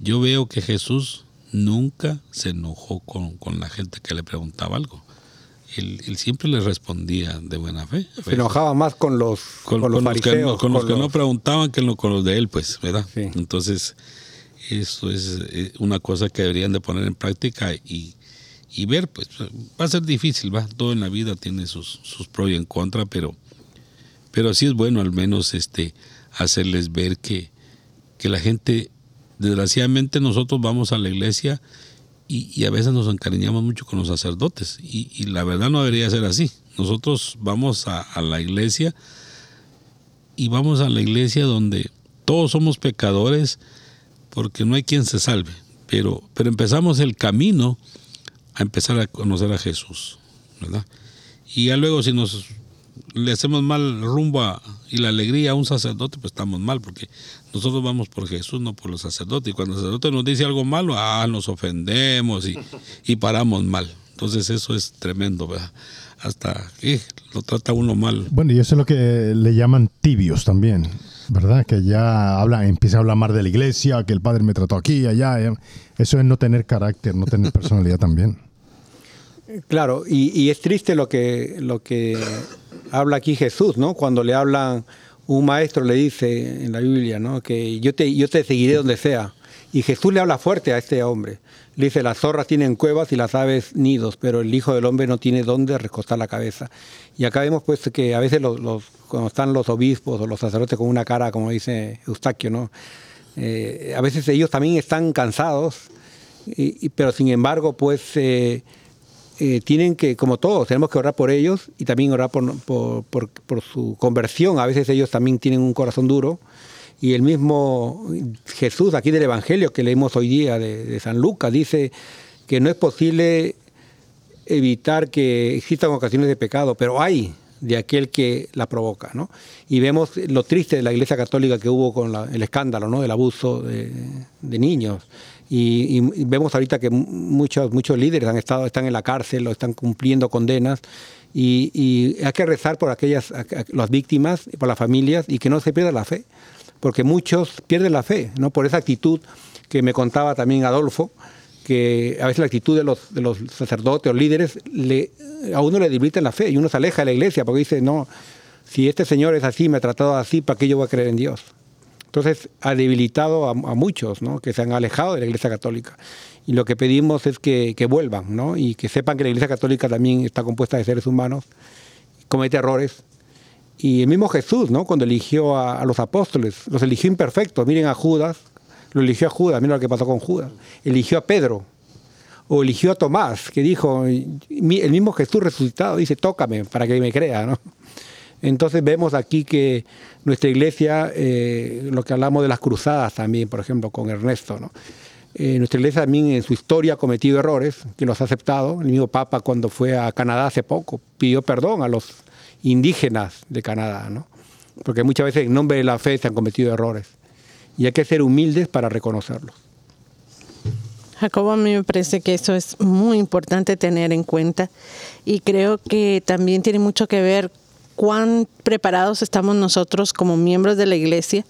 yo veo que Jesús nunca se enojó con, con la gente que le preguntaba algo. Él, él siempre le respondía de buena fe. Se enojaba más con los, con, con los los que, no, con los que no preguntaban que con los de él, pues, ¿verdad? Sí. Entonces, eso es eh, una cosa que deberían de poner en práctica y, y ver, pues, va a ser difícil, va, todo en la vida tiene sus, sus pros y en contra, pero, pero sí es bueno al menos este hacerles ver que, que la gente, desgraciadamente nosotros vamos a la iglesia y, a veces nos encariñamos mucho con los sacerdotes y, y la verdad no debería ser así. Nosotros vamos a, a la iglesia y vamos a la iglesia donde todos somos pecadores porque no hay quien se salve, pero, pero empezamos el camino a empezar a conocer a Jesús, ¿verdad? Y ya luego si nos le hacemos mal rumbo y la alegría a un sacerdote, pues estamos mal, porque nosotros vamos por Jesús, no por los sacerdotes. Y cuando el sacerdote nos dice algo malo, ah, nos ofendemos y, y paramos mal. Entonces eso es tremendo, ¿verdad? Hasta que lo trata uno mal. Bueno, y eso es lo que le llaman tibios también, ¿verdad? Que ya habla, empieza a hablar más de la iglesia, que el padre me trató aquí, allá. eh. Eso es no tener carácter, no tener personalidad también. Claro, y, es triste lo que, lo que habla aquí Jesús, ¿no? Cuando le hablan, un maestro le dice en la Biblia, ¿no? Que yo te, yo te seguiré donde sea. Y Jesús le habla fuerte a este hombre. Le dice, las zorras tienen cuevas y las aves nidos, pero el Hijo del Hombre no tiene dónde recostar la cabeza. Y acá vemos pues que a veces los, cuando están los obispos o los sacerdotes con una cara, como dice Eustaquio, ¿no? Eh, a veces ellos también están cansados, pero sin embargo, pues eh, eh, tienen que, como todos, tenemos que orar por ellos y también orar por, por, por- por su conversión. A veces ellos también tienen un corazón duro. Y el mismo Jesús aquí del Evangelio que leímos hoy día de, de San Lucas dice que no es posible evitar que existan ocasiones de pecado, pero hay de aquel que la provoca, ¿no? Y vemos lo triste de la Iglesia Católica que hubo con la- el escándalo, ¿no? Del abuso de, de niños. Y, y- vemos ahorita que muchos muchos líderes han estado están en la cárcel o están cumpliendo condenas Y, hay que rezar por aquellas, las víctimas, por las familias y que no se pierda la fe, porque muchos pierden la fe, ¿no? Por esa actitud que me contaba también Adolfo, que a veces la actitud de los, de los sacerdotes o líderes le, a uno le debilita la fe y uno se aleja de la iglesia porque dice, no, si este señor es así, me ha tratado así, ¿para qué yo voy a creer en Dios? Entonces ha debilitado a, a muchos ¿no? que se han alejado de la Iglesia Católica. Y lo que pedimos es que, que vuelvan ¿no? y que sepan que la Iglesia Católica también está compuesta de seres humanos, comete errores. Y el mismo Jesús, ¿no? cuando eligió a, a los apóstoles, los eligió imperfectos. Miren a Judas, lo eligió a Judas, miren lo que pasó con Judas. Eligió a Pedro, o eligió a Tomás, que dijo, el mismo Jesús resucitado, dice, tócame para que me crea, ¿no? Entonces vemos aquí que nuestra iglesia, eh, lo que hablamos de las cruzadas también, por ejemplo, con Ernesto, ¿no? Eh, nuestra iglesia también en su historia ha cometido errores, que los ha aceptado. El mismo Papa cuando fue a Canadá hace poco pidió perdón a los indígenas de Canadá. Porque muchas veces en nombre de la fe se han cometido errores. Y hay que ser humildes para reconocerlos. Jacobo, a mí me parece que eso es muy importante tener en cuenta y creo que también tiene mucho que ver cuán preparados estamos nosotros como miembros de la iglesia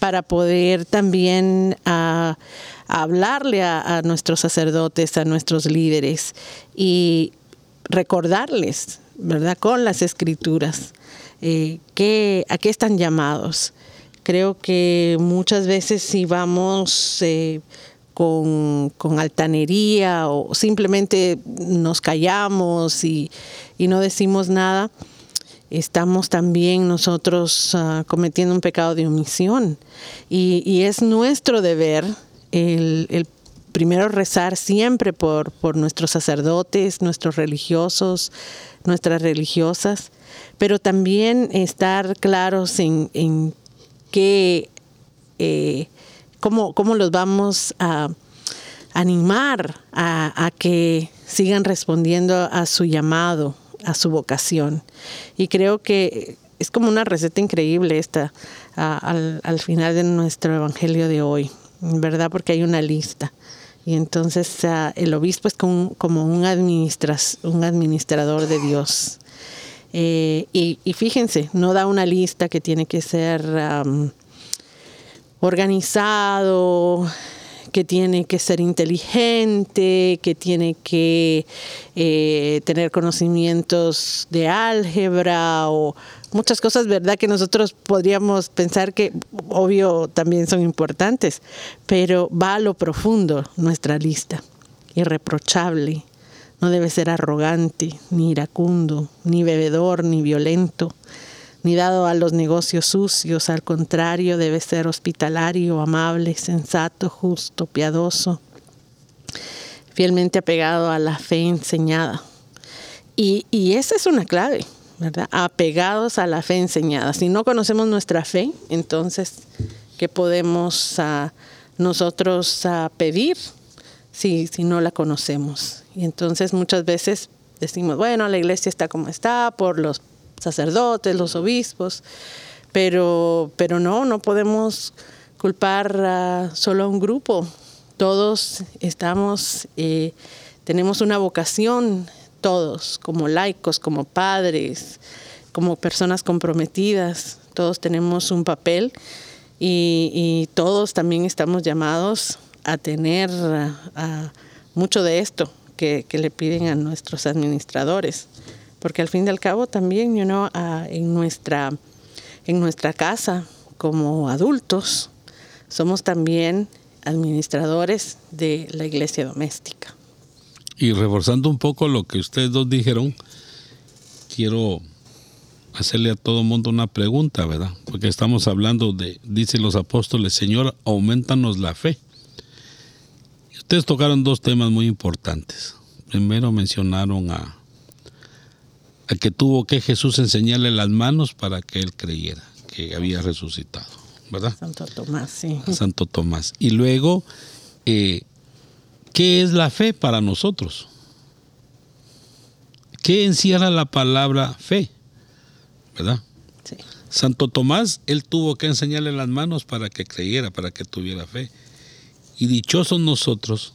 para poder también ah, hablarle a, nuestros sacerdotes, a nuestros líderes y recordarles, ¿verdad? Con las escrituras, eh, que, a qué están llamados. Creo que muchas veces si vamos eh, con, con altanería o simplemente nos callamos y, y no decimos nada, estamos también nosotros ah, cometiendo un pecado de omisión. Y, es nuestro deber el, primero rezar siempre por, por nuestros sacerdotes, nuestros religiosos, nuestras religiosas, pero también estar claros en, en qué, eh, cómo, cómo los vamos a animar a que sigan respondiendo a su llamado, a su vocación. Y creo que es como una receta increíble esta al, al final de nuestro evangelio de hoy, ¿verdad? Porque hay una lista. Y entonces el obispo es como, un, administras, un administrador de Dios. Eh, y, fíjense, no da una lista que tiene que ser organizado, que tiene que ser inteligente, que tiene que eh, tener conocimientos de álgebra o muchas cosas, ¿verdad? Que nosotros podríamos pensar que, obvio, también son importantes, pero va a lo profundo nuestra lista, irreprochable. No debe ser arrogante, ni iracundo, ni bebedor, ni violento, ni dado a los negocios sucios. Al contrario, debe ser hospitalario, amable, sensato, justo, piadoso, fielmente apegado a la fe enseñada. Y, y esa es una clave, ¿verdad? Apegados a la fe enseñada. Si no conocemos nuestra fe, entonces, ¿qué podemos ah, nosotros ah, pedir si, si no la conocemos? Y entonces muchas veces decimos, bueno, la iglesia está como está por los sacerdotes, los obispos, pero, pero no, no podemos culpar solo a un grupo. Todos estamos, eh, tenemos una vocación, todos, como laicos, como padres, como personas comprometidas, todos tenemos un papel y, todos también estamos llamados a tener mucho de esto que le piden a nuestros administradores porque al fin y al cabo también you ah, en, nuestra, en nuestra casa como adultos somos también administradores de la iglesia doméstica. Y reforzando un poco lo que ustedes dos dijeron, quiero hacerle a todo mundo una pregunta, ¿verdad? Porque estamos hablando de, dicen los apóstoles, Señor, aumentanos la fe. Ustedes tocaron dos temas muy importantes. Primero mencionaron a que tuvo que Jesús enseñarle las manos para que él creyera que había resucitado, ¿verdad? Santo Tomás, sí. a Santo Tomás. Y luego, eh, ¿qué es la fe para nosotros? ¿Qué encierra la palabra fe? ¿Verdad? sí. Santo Tomás, él tuvo que enseñarle las manos para que creyera, para que tuviera fe. Y dichosos nosotros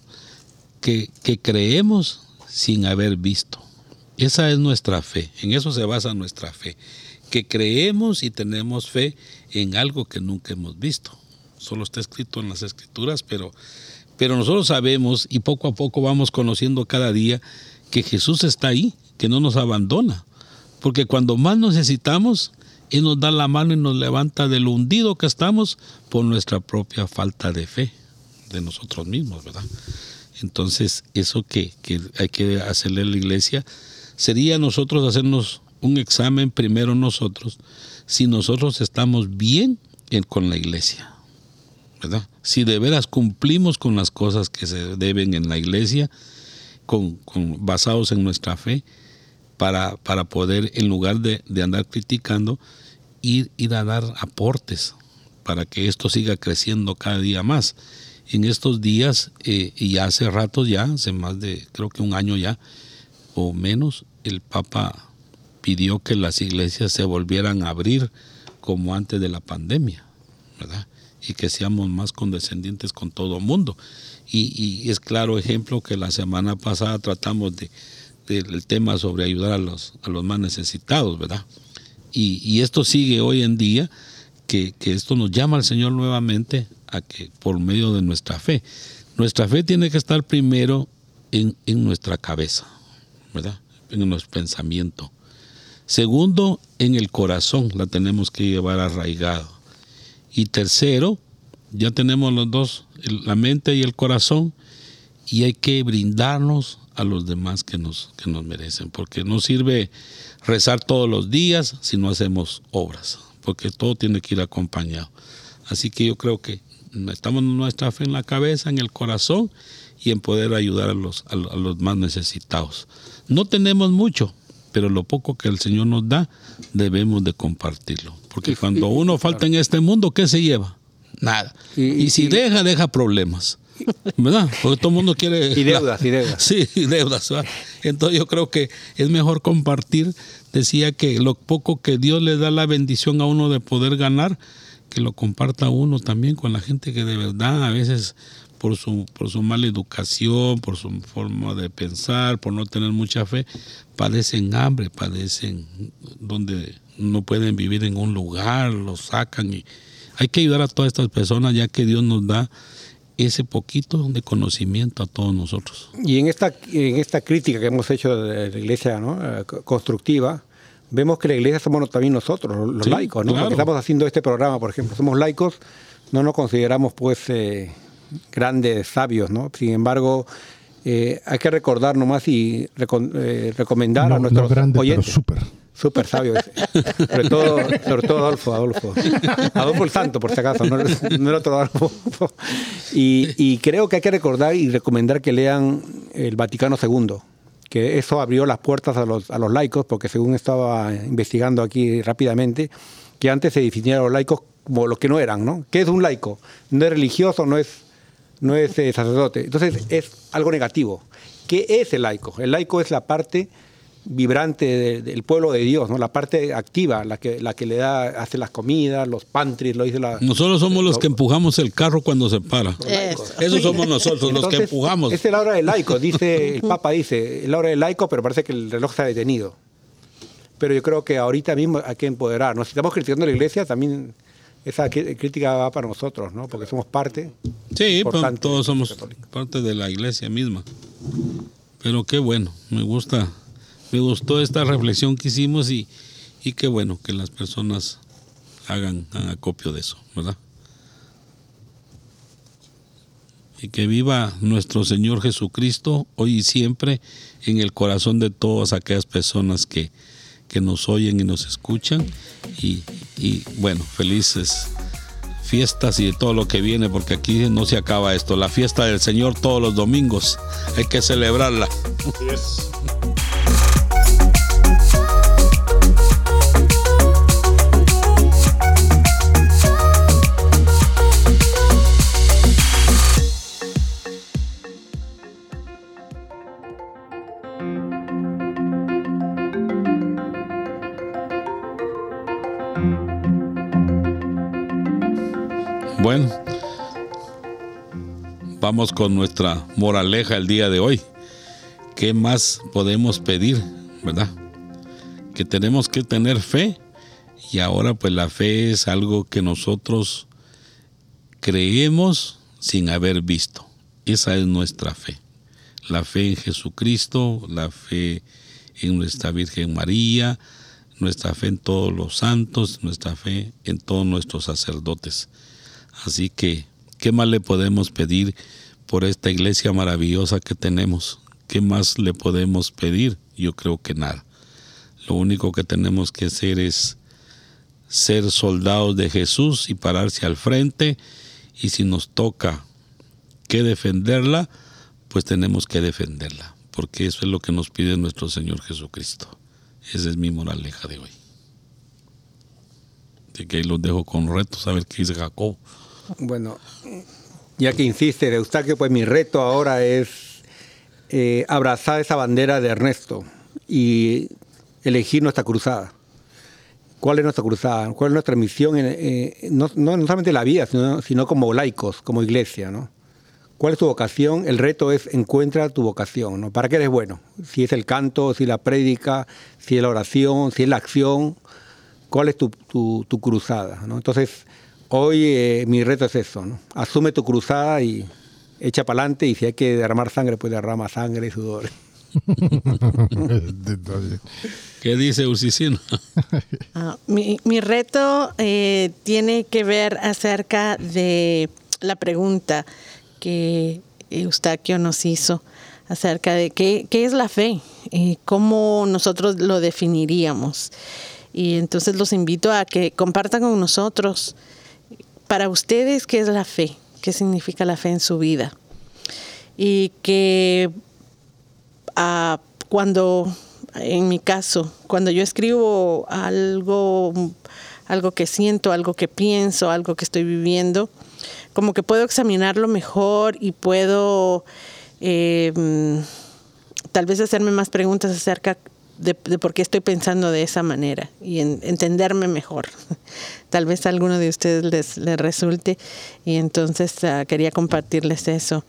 que, que creemos sin haber visto. Esa es nuestra fe, en eso se basa nuestra fe, que creemos y tenemos fe en algo que nunca hemos visto. Solo está escrito en las escrituras, pero, pero nosotros sabemos y poco a poco vamos conociendo cada día que Jesús está ahí, que no nos abandona. Porque cuando más necesitamos, Él nos da la mano y nos levanta del hundido que estamos por nuestra propia falta de fe de nosotros mismos, ¿verdad? Entonces, eso que, que hay que hacerle a la iglesia sería nosotros hacernos un examen primero nosotros, si nosotros estamos bien en- con la iglesia, ¿verdad? Si de veras cumplimos con las cosas que se deben en la iglesia, con, con- basados en nuestra fe, para, para poder, en lugar de, de andar criticando, ir, ir a dar aportes para que esto siga creciendo cada día más. En estos días, eh, y hace rato ya, hace más de, creo que un año ya, o menos, el Papa pidió que las iglesias se volvieran a abrir como antes de la pandemia, ¿verdad? Y que seamos más condescendientes con todo el mundo. Y, es claro ejemplo que la semana pasada tratamos de, del tema sobre ayudar a los, a los más necesitados, ¿verdad? Y, esto sigue hoy en día, que, esto nos llama al Señor nuevamente a que por medio de nuestra fe, nuestra fe tiene que estar primero en nuestra cabeza, ¿verdad? En nuestro pensamiento. Segundo, en el corazón la tenemos que llevar arraigado. Y tercero, ya tenemos los dos, la mente y el corazón, y hay que brindarnos a los demás que nos, que nos merecen, porque no sirve rezar todos los días si no hacemos obras, porque todo tiene que ir acompañado. Así que yo creo que estamos nuestra fe en la cabeza, en el corazón y en poder ayudar a los, a lo- a los más necesitados. No tenemos mucho, pero lo poco que el Señor nos da debemos de compartirlo, porque cuando uno falta en este mundo, ¿qué se lleva? Nada. Y- si deja, deja problemas. ¿Verdad? Porque todo el mundo quiere... Y deudas, y deudas. [laughs] Sí, y deudas. ¿verdad? Entonces yo creo que es mejor compartir. Decía que lo poco que Dios le da la bendición a uno de poder ganar, que lo comparta uno también con la gente que de verdad a veces por su, por su mala educación, por su forma de pensar, por no tener mucha fe, padecen hambre, padecen donde no pueden vivir en un lugar, los sacan y hay que ayudar a todas estas personas ya que Dios nos da ese poquito de conocimiento a todos nosotros. Y en esta, en esta crítica que hemos hecho de la iglesia ¿no? Eh, co- constructiva, vemos que la iglesia somos también nosotros, los los Sí, laicos, ¿no? claro. Porque estamos haciendo este programa, por ejemplo, somos laicos, no nos consideramos pues eh, grandes sabios, ¿no? Sin embargo, eh, hay que recordar nomás y recon- eh, recomendar a nuestros no grande, pero oyentes. súper. Sabio. Sobre todo, sobre todo Adolfo, Adolfo. Adolfo el Santo, por si acaso, no, no el otro Adolfo. Y, y creo que hay que recordar y recomendar que lean el Vaticano II, que eso abrió las puertas a los, a los laicos, porque según estaba investigando aquí rápidamente, que antes se definían a los laicos como los que no eran, ¿no? ¿Qué es un laico? No es religioso, no es, no es eh, sacerdote. Entonces es algo negativo. ¿Qué es el laico? El laico es la parte vibrante de- del pueblo de Dios, ¿no? La parte activa, la que, la que le da, hace las comidas, los pantries, lo dice la... Nosotros somos los que empujamos el carro cuando se para. Eso. Esos somos nosotros, los que empujamos. Es la hora del laico, dice, el Papa dice, es la hora del laico, pero parece que el reloj se ha detenido. Pero yo creo que ahorita mismo hay que empoderarnos. Si estamos criticando a la iglesia, también esa crítica va para nosotros, ¿no? Porque somos parte. Sí, pues, todos somos católica. parte de la iglesia misma. Pero qué bueno, me gusta, me gustó esta reflexión que hicimos y, y qué bueno que las personas hagan, hagan acopio de eso, ¿verdad? Y que viva nuestro Señor Jesucristo hoy y siempre en el corazón de todas aquellas personas que, que nos oyen y nos escuchan. Y, y bueno, felices fiestas y de todo lo que viene, porque aquí no se acaba esto. La fiesta del Señor todos los domingos, hay que celebrarla. Bueno, vamos con nuestra moraleja el día de hoy. ¿Qué más podemos pedir? ¿verdad? Que tenemos que tener fe y ahora pues la fe es algo que nosotros creemos sin haber visto. Esa es nuestra fe. La fe en Jesucristo, la fe en nuestra Virgen María, nuestra fe en todos los santos, nuestra fe en todos nuestros sacerdotes. Así que, ¿qué más le podemos pedir por esta iglesia maravillosa que tenemos? ¿Qué más le podemos pedir? Yo creo que nada. Lo único que tenemos que hacer es ser soldados de Jesús y pararse al frente y si nos toca que defenderla, pues tenemos que defenderla, porque eso es lo que nos pide nuestro Señor Jesucristo. Esa es mi moraleja de hoy. Así que ahí los dejo con retos a ver qué dice Jacob. Bueno, ya que insiste, Eustaquio, pues mi reto ahora es eh, abrazar esa bandera de Ernesto y elegir nuestra cruzada. ¿Cuál es nuestra cruzada? ¿Cuál es nuestra misión? Eh, no, no, no solamente la vida, sino, sino como laicos, como iglesia, ¿no? ¿Cuál es tu vocación? El reto es encuentra tu vocación, ¿no? ¿Para qué eres bueno? Si es el canto, si la prédica, si es la oración, si es la acción, ¿cuál es tu, tu- cruzada? Entonces, hoy eh, mi reto es eso, ¿no? Asume tu cruzada y echa para adelante y si hay que derramar sangre, pues derrama sangre y sudor. [laughs] ¿Qué dice Usicino? Ah, mi, mi reto eh, tiene que ver acerca de la pregunta que Eustaquio nos hizo acerca de qué, qué es la fe y cómo nosotros lo definiríamos. Y entonces los invito a que compartan con nosotros para ustedes qué es la fe, qué significa la fe en su vida. Y que ah, cuando, en mi caso, cuando yo escribo algo, algo que siento, algo que pienso, algo que estoy viviendo, como que puedo examinarlo mejor y puedo mm, tal vez hacerme más preguntas acerca de, por qué estoy pensando de esa manera y en- entenderme mejor. Tal vez a alguno de ustedes les, resulte y entonces ah, quería compartirles eso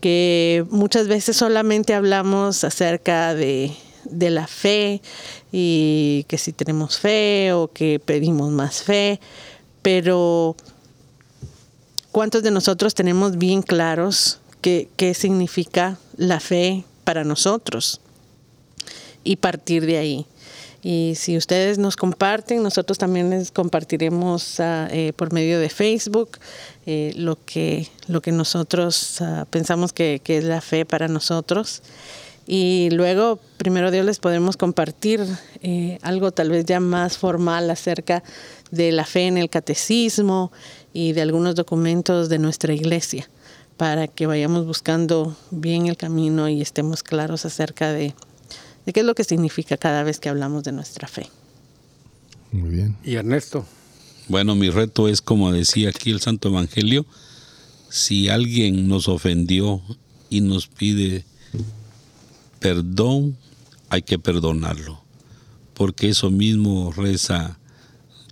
que muchas veces solamente hablamos acerca de, de la fe y que si tenemos fe o que pedimos más fe, pero ¿cuántos de nosotros tenemos bien claros qué, qué significa la fe para nosotros? Y partir de ahí. Y si ustedes nos comparten, nosotros también les compartiremos ah, eh, por medio de Facebook eh, lo, que, lo que nosotros ah, pensamos que, que es la fe para nosotros. Y luego, primero Dios, les podemos compartir eh, algo tal vez ya más formal acerca de la fe en el catecismo y de algunos documentos de nuestra iglesia, para que vayamos buscando bien el camino y estemos claros acerca de, de qué es lo que significa cada vez que hablamos de nuestra fe. Muy bien. Y Ernesto, Bueno, mi reto es, como decía aquí el Santo Evangelio, si alguien nos ofendió y nos pide perdón, hay que perdonarlo, porque eso mismo reza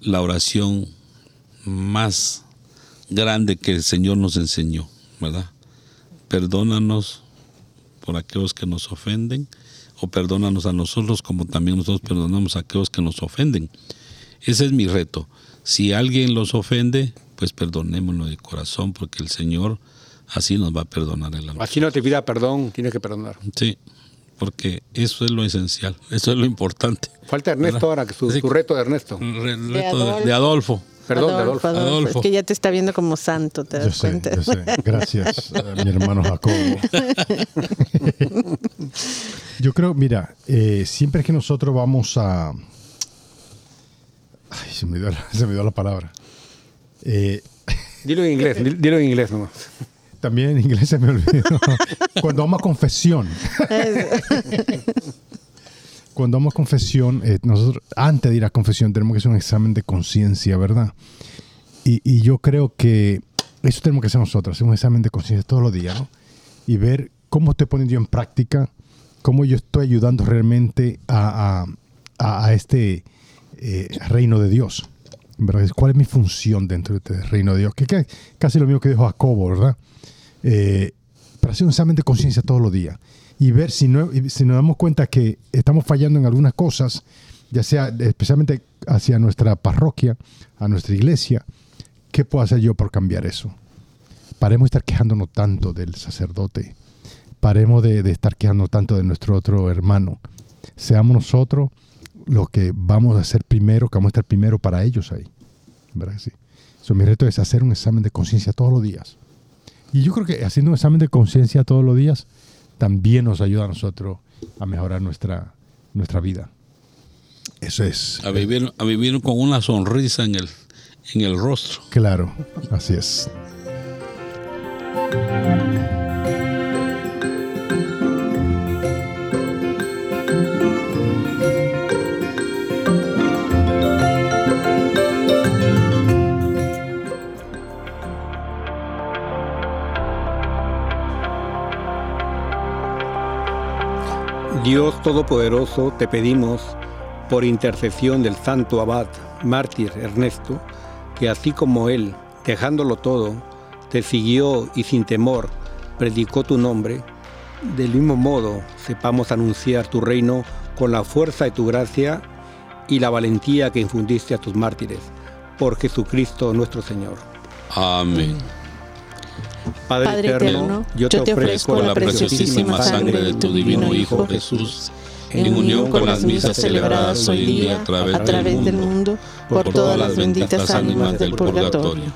la oración más grande que el Señor nos enseñó, ¿verdad? Perdónanos por aquellos que nos ofenden, o perdónanos a nosotros como también nosotros perdonamos a aquellos que nos ofenden. Ese es mi reto. Si alguien los ofende, pues perdonémoslo de corazón, porque el Señor así nos va a perdonar el alma. así no te pida perdón, tienes que perdonar. Sí, porque eso es lo esencial, eso es lo importante. Falta Ernesto ahora, que su, Sí. su reto de Ernesto. El reto de, Adolfo. de Adolfo. Perdón, Adolfo. Adolfo. Es que ya te está viendo como santo, te Yo das sé, cuenta. yo sé. Gracias, a mi hermano Jacobo. [laughs] Yo creo, mira, eh, siempre que nosotros vamos a... Ay, se me dio la, se me dio la palabra. Eh, Dilo en inglés, di- dilo en inglés nomás. también en inglés se me olvidó. [laughs] Cuando vamos a confesión. Cuando vamos confesión, eh, nosotros antes de ir a confesión tenemos que hacer un examen de conciencia, ¿verdad? Y, yo creo que eso tenemos que hacer nosotros, hacer un examen de conciencia todos los días, ¿no? Y ver cómo estoy poniendo yo en práctica, cómo yo estoy ayudando realmente a este eh, reino de Dios. ¿verdad? ¿Cuál es mi función dentro de este reino de Dios? Que, que casi lo mismo que dijo Jacobo, ¿verdad? Eh, para hacer un examen de conciencia todos los días. Y ver si, no, si nos damos cuenta que estamos fallando en algunas cosas, ya sea especialmente hacia nuestra parroquia, a nuestra iglesia, ¿qué puedo hacer yo por cambiar eso? Paremos de estar quejándonos tanto del sacerdote, paremos de, de estar quejando tanto de nuestro otro hermano. Seamos nosotros los que vamos a ser primero, que vamos a estar primero para ellos ahí. ¿Verdad sí? So, mi reto es hacer un examen de conciencia todos los días. Y yo creo que haciendo un examen de conciencia todos los días también nos ayuda a nosotros a mejorar nuestra, nuestra vida. Eso es. A vivir, a vivir con una sonrisa en el, en el rostro. Claro, así es. Dios Todopoderoso, te pedimos, por intercesión del santo abad mártir Ernesto, que así como él, dejándolo todo, te siguió y sin temor predicó tu nombre, del mismo modo sepamos anunciar tu reino con la fuerza de tu gracia y la valentía que infundiste a tus mártires, por Jesucristo nuestro Señor. Amén. Padre, Padre eterno, yo te ofrezco la preciosísima sangre de tu divino Hijo Jesús, en unión con las misas celebradas hoy día a través, del mundo, por todas las benditas ánimas del purgatorio.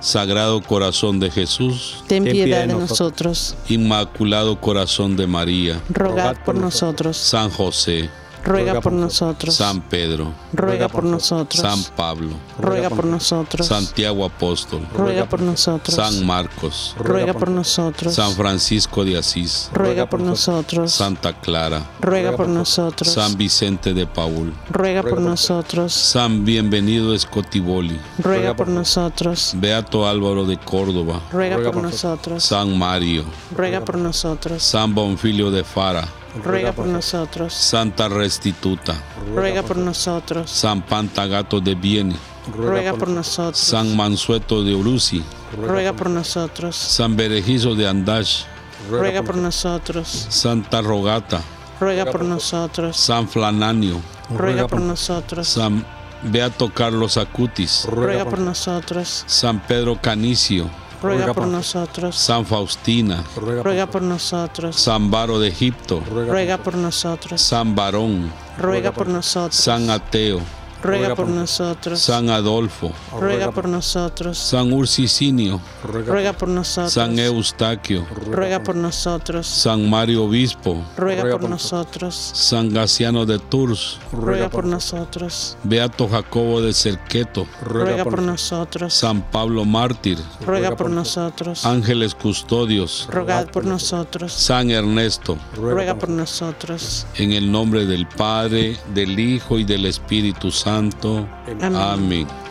Sagrado Corazón de Jesús, Ten piedad de nosotros. Inmaculado Corazón de María, Rogad por nosotros. San José, Ruega por nosotros. San Pedro, Ruega por nosotros. San Pablo, Ruega por nosotros. Santiago Apóstol, Ruega por nosotros. San Marcos, Ruega por nosotros. San Francisco de Asís, Ruega por nosotros. Santa Clara, Ruega por nosotros. San Vicente de Paul, Ruega por nosotros. San Bienvenido Escotiboli, Ruega por nosotros. Beato Álvaro de Córdoba, Ruega por nosotros. San Mario, Ruega por nosotros. San Bonfilio de Fara, Ruega por nosotros. Santa Restituta, Ruega por nosotros. San Pantagato de Viene, Ruega por nosotros. San Mansueto de Uruzi, Ruega por nosotros. San Berejizo de Andash, Ruega por nosotros. Santa Rogata, Ruega por nosotros. San Flananio, Ruega por nosotros. San Beato Carlos Acutis, Ruega por nosotros. San Pedro Canicio, Ruega por nosotros. San Faustina, Ruega por nosotros. San Baro de Egipto, Ruega por nosotros. San Barón, Ruega por nosotros. San Ateo, Ruega por nosotros. San Adolfo, Ruega por nosotros. San Ursicinio, Ruega por nosotros. San Eustaquio, Ruega por nosotros. San Mario Obispo, Ruega por nosotros. San Gaciano de Tours, Ruega por nosotros. Beato Jacobo de Cerqueto, Ruega por nosotros. San Pablo Mártir, Ruega por nosotros. Ángeles Custodios, Rogad por nosotros. San Ernesto, Ruega por nosotros. en el nombre del Padre, del Hijo y del Espíritu Santo. Amén. Amén.